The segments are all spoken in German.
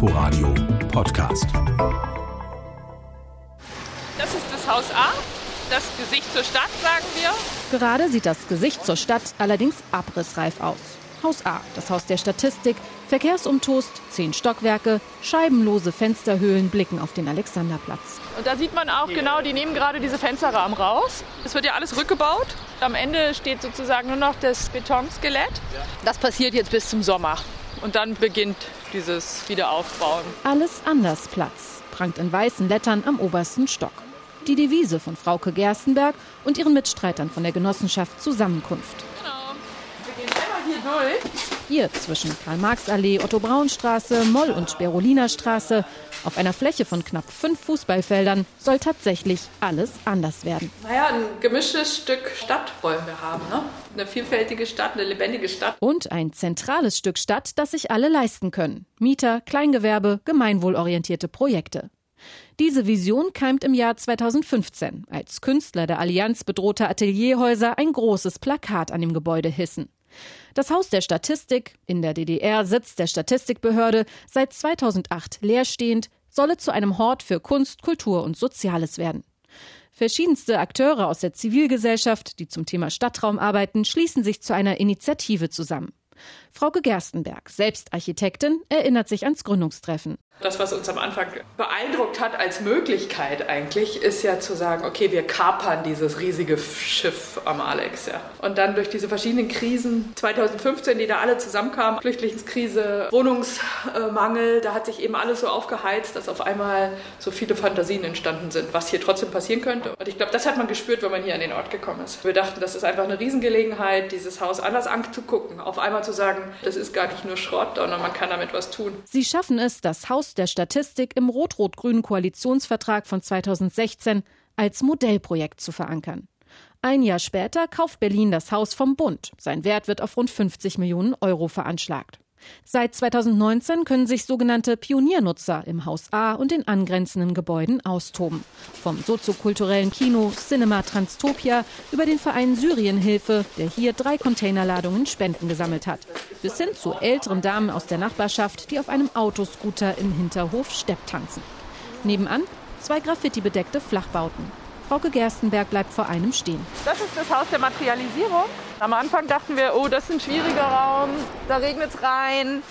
Inforadio Podcast. Das ist das Haus A, das Gesicht zur Stadt, sagen wir. Gerade sieht das Gesicht zur Stadt allerdings abrissreif aus. Haus A, das Haus der Statistik, Verkehrsumtost, zehn Stockwerke, scheibenlose Fensterhöhlen blicken auf den Alexanderplatz. Und da sieht man auch genau, die nehmen gerade diese Fensterrahmen raus. Es wird ja alles rückgebaut. Am Ende steht sozusagen nur noch das Betonskelett. Das passiert jetzt bis zum Sommer. Und dann beginnt dieses Wiederaufbauen. Alles anders Platz, prangt in weißen Lettern am obersten Stock. Die Devise von Frauke Gerstenberg und ihren Mitstreitern von der Genossenschaft Zusammenkunft. Genau. Wir gehen einmal hier durch. Hier zwischen Karl-Marx-Allee, Otto-Braun-Straße, Moll- und Beroliner Straße, auf einer Fläche von knapp fünf Fußballfeldern, soll tatsächlich alles anders werden. Naja, ein gemischtes Stück Stadt wollen wir haben. Ne? Eine vielfältige Stadt, eine lebendige Stadt. Und ein zentrales Stück Stadt, das sich alle leisten können. Mieter, Kleingewerbe, gemeinwohlorientierte Projekte. Diese Vision keimt im Jahr 2015, als Künstler der Allianz bedrohter Atelierhäuser ein großes Plakat an dem Gebäude hissen. Das Haus der Statistik, in der DDR Sitz der Statistikbehörde, seit 2008 leerstehend, solle zu einem Hort für Kunst, Kultur und Soziales werden. Verschiedenste Akteure aus der Zivilgesellschaft, die zum Thema Stadtraum arbeiten, schließen sich zu einer Initiative zusammen. Frauke Gerstenberg, selbst Architektin, erinnert sich ans Gründungstreffen. Das, was uns am Anfang beeindruckt hat als Möglichkeit eigentlich, ist ja zu sagen, okay, wir kapern dieses riesige Schiff am Alex. Ja. Und dann durch diese verschiedenen Krisen, 2015, die da alle zusammenkamen, Flüchtlingskrise, Wohnungsmangel, da hat sich eben alles so aufgeheizt, dass auf einmal so viele Fantasien entstanden sind, was hier trotzdem passieren könnte. Und ich glaube, das hat man gespürt, wenn man hier an den Ort gekommen ist. Wir dachten, das ist einfach eine Riesengelegenheit, dieses Haus anders anzugucken, auf einmal zu sagen, das ist gar nicht nur Schrott, sondern man kann damit was tun. Sie schaffen es, das Haus der Statistik im rot-rot-grünen Koalitionsvertrag von 2016 als Modellprojekt zu verankern. Ein Jahr später kauft Berlin das Haus vom Bund. Sein Wert wird auf rund 50 Millionen Euro veranschlagt. Seit 2019 können sich sogenannte Pioniernutzer im Haus A und den angrenzenden Gebäuden austoben. Vom soziokulturellen Kino Cinema Transtopia über den Verein Syrienhilfe, der hier drei Containerladungen Spenden gesammelt hat, bis hin zu älteren Damen aus der Nachbarschaft, die auf einem Autoscooter im Hinterhof Stepp tanzen. Nebenan zwei graffiti-bedeckte Flachbauten. Frauke Gerstenberg bleibt vor einem stehen. Das ist das Haus der Materialisierung. Am Anfang dachten wir, oh, das ist ein schwieriger Raum, da regnet es rein.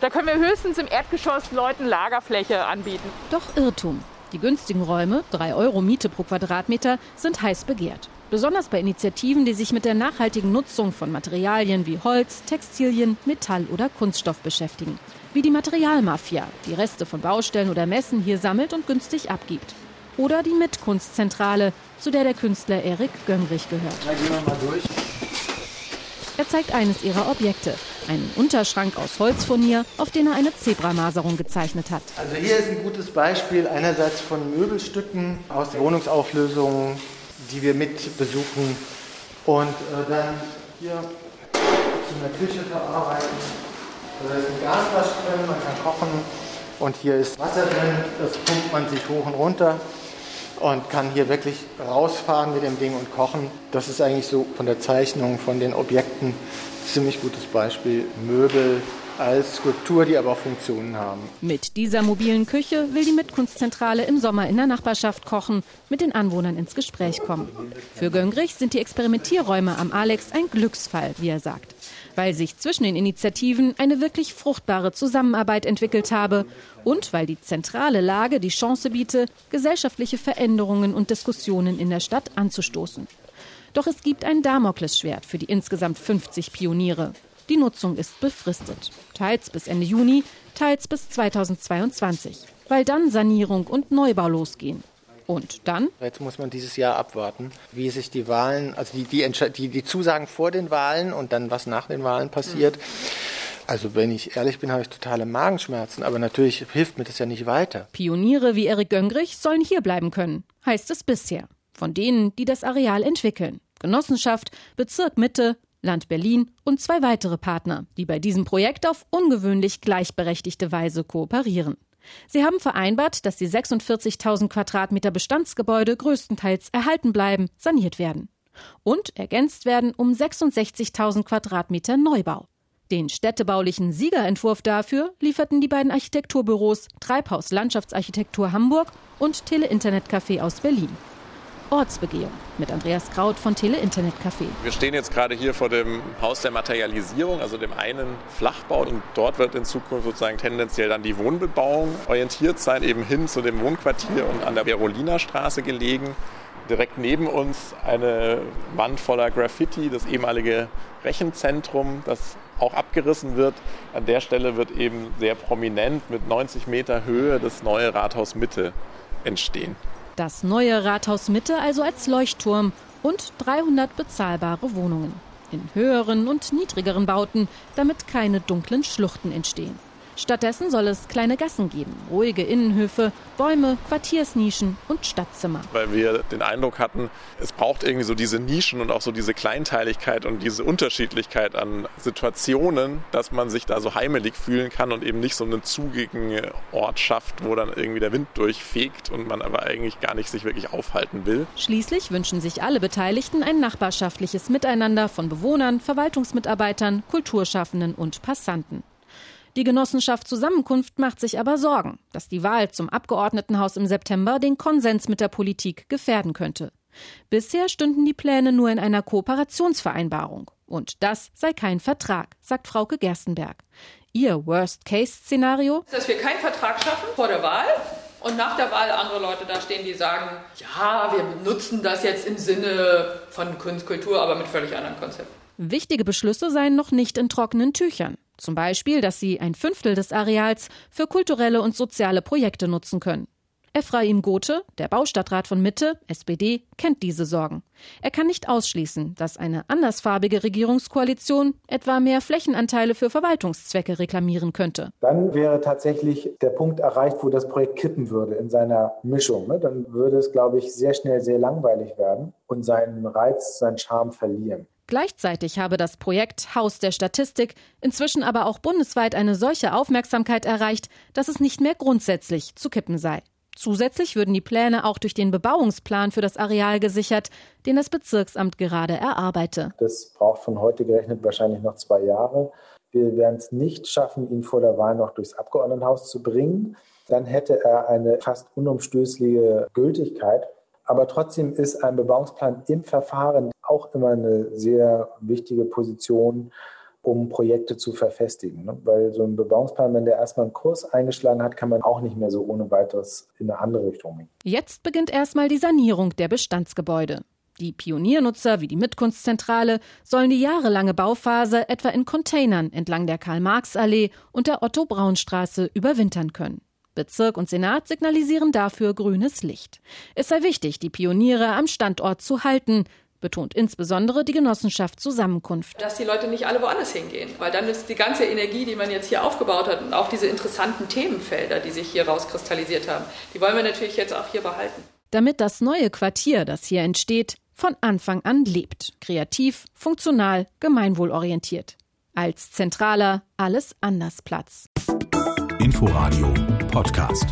Da können wir höchstens im Erdgeschoss Leuten Lagerfläche anbieten. Doch Irrtum. Die günstigen Räume, 3 Euro Miete pro Quadratmeter, sind heiß begehrt. Besonders bei Initiativen, die sich mit der nachhaltigen Nutzung von Materialien wie Holz, Textilien, Metall oder Kunststoff beschäftigen. Wie die Materialmafia, die Reste von Baustellen oder Messen hier sammelt und günstig abgibt oder die Mitkunstzentrale, zu der der Künstler Erik Gönrich gehört. Na, gehen wir mal durch. Er zeigt eines ihrer Objekte, einen Unterschrank aus Holzfurnier, auf den er eine Zebramaserung gezeichnet hat. Also hier ist ein gutes Beispiel einerseits von Möbelstücken aus Wohnungsauflösungen, die wir mit besuchen und äh, dann hier zu einer Küche verarbeiten. Da ist ein Gaswasch drin, man kann kochen und hier ist Wasser drin, das pumpt man sich hoch und runter und kann hier wirklich rausfahren mit dem Ding und kochen. Das ist eigentlich so von der Zeichnung, von den Objekten ziemlich gutes Beispiel. Möbel als Skulptur, die aber auch Funktionen haben. Mit dieser mobilen Küche will die Mitkunstzentrale im Sommer in der Nachbarschaft kochen, mit den Anwohnern ins Gespräch kommen. Für Göngrich sind die Experimentierräume am Alex ein Glücksfall, wie er sagt, weil sich zwischen den Initiativen eine wirklich fruchtbare Zusammenarbeit entwickelt habe und weil die zentrale Lage die Chance biete, gesellschaftliche Veränderungen und Diskussionen in der Stadt anzustoßen. Doch es gibt ein Damoklesschwert für die insgesamt 50 Pioniere. Die Nutzung ist befristet. Teils bis Ende Juni, teils bis 2022. Weil dann Sanierung und Neubau losgehen. Und dann? Jetzt muss man dieses Jahr abwarten, wie sich die Wahlen, also die, die, die, die Zusagen vor den Wahlen und dann was nach den Wahlen passiert. Also wenn ich ehrlich bin, habe ich totale Magenschmerzen, aber natürlich hilft mir das ja nicht weiter. Pioniere wie Erik Göngrich sollen hier bleiben können, heißt es bisher. Von denen, die das Areal entwickeln. Genossenschaft, Bezirk Mitte, Land Berlin und zwei weitere Partner, die bei diesem Projekt auf ungewöhnlich gleichberechtigte Weise kooperieren. Sie haben vereinbart, dass die 46.000 Quadratmeter Bestandsgebäude größtenteils erhalten bleiben, saniert werden und ergänzt werden um 66.000 Quadratmeter Neubau. Den städtebaulichen Siegerentwurf dafür lieferten die beiden Architekturbüros Treibhaus Landschaftsarchitektur Hamburg und Tele Internet Café aus Berlin. Ortsbegehung mit Andreas Kraut von Tele Internet Café. Wir stehen jetzt gerade hier vor dem Haus der Materialisierung, also dem einen Flachbau. Und dort wird in Zukunft sozusagen tendenziell dann die Wohnbebauung orientiert sein, eben hin zu dem Wohnquartier und an der Beroliner Straße gelegen. Direkt neben uns eine Wand voller Graffiti, das ehemalige Rechenzentrum, das auch abgerissen wird. An der Stelle wird eben sehr prominent mit 90 Meter Höhe das neue Rathaus Mitte entstehen. Das neue Rathaus Mitte also als Leuchtturm und 300 bezahlbare Wohnungen in höheren und niedrigeren Bauten, damit keine dunklen Schluchten entstehen. Stattdessen soll es kleine Gassen geben, ruhige Innenhöfe, Bäume, Quartiersnischen und Stadtzimmer. Weil wir den Eindruck hatten, es braucht irgendwie so diese Nischen und auch so diese Kleinteiligkeit und diese Unterschiedlichkeit an Situationen, dass man sich da so heimelig fühlen kann und eben nicht so einen zugigen Ort schafft, wo dann irgendwie der Wind durchfegt und man aber eigentlich gar nicht sich wirklich aufhalten will. Schließlich wünschen sich alle Beteiligten ein nachbarschaftliches Miteinander von Bewohnern, Verwaltungsmitarbeitern, Kulturschaffenden und Passanten. Die Genossenschaft Zusammenkunft macht sich aber Sorgen, dass die Wahl zum Abgeordnetenhaus im September den Konsens mit der Politik gefährden könnte. Bisher stünden die Pläne nur in einer Kooperationsvereinbarung. Und das sei kein Vertrag, sagt Frauke Gerstenberg. Ihr Worst-Case-Szenario? Dass wir keinen Vertrag schaffen vor der Wahl und nach der Wahl andere Leute da stehen, die sagen, ja, wir nutzen das jetzt im Sinne von Kunst, Kultur, aber mit völlig anderen Konzepten. Wichtige Beschlüsse seien noch nicht in trockenen Tüchern. Zum Beispiel, dass sie ein Fünftel des Areals für kulturelle und soziale Projekte nutzen können. Ephraim Gothe, der Baustadtrat von Mitte, SPD, kennt diese Sorgen. Er kann nicht ausschließen, dass eine andersfarbige Regierungskoalition etwa mehr Flächenanteile für Verwaltungszwecke reklamieren könnte. Dann wäre tatsächlich der Punkt erreicht, wo das Projekt kippen würde in seiner Mischung. Ne? Dann würde es, glaube ich, sehr schnell sehr langweilig werden und seinen Reiz, seinen Charme verlieren. Gleichzeitig habe das Projekt Haus der Statistik inzwischen aber auch bundesweit eine solche Aufmerksamkeit erreicht, dass es nicht mehr grundsätzlich zu kippen sei. Zusätzlich würden die Pläne auch durch den Bebauungsplan für das Areal gesichert, den das Bezirksamt gerade erarbeite. Das braucht von heute gerechnet wahrscheinlich noch zwei Jahre. Wir werden es nicht schaffen, ihn vor der Wahl noch durchs Abgeordnetenhaus zu bringen. Dann hätte er eine fast unumstößliche Gültigkeit. Aber trotzdem ist ein Bebauungsplan im Verfahren auch immer eine sehr wichtige Position, um Projekte zu verfestigen. Ne? Weil so ein Bebauungsplan, wenn der erstmal einen Kurs eingeschlagen hat, kann man auch nicht mehr so ohne weiteres in eine andere Richtung gehen. Jetzt beginnt erstmal die Sanierung der Bestandsgebäude. Die Pioniernutzer wie die Mitkunstzentrale sollen die jahrelange Bauphase etwa in Containern entlang der Karl-Marx-Allee und der Otto-Braun-Straße überwintern können. Bezirk und Senat signalisieren dafür grünes Licht. Es sei wichtig, die Pioniere am Standort zu halten, betont insbesondere die Genossenschaft Zusammenkunft. Dass die Leute nicht alle woanders hingehen, weil dann ist die ganze Energie, die man jetzt hier aufgebaut hat und auch diese interessanten Themenfelder, die sich hier rauskristallisiert haben, die wollen wir natürlich jetzt auch hier behalten. Damit das neue Quartier, das hier entsteht, von Anfang an lebt, kreativ, funktional, gemeinwohlorientiert. Als zentraler Alles anders Platz. Inforadio Podcast.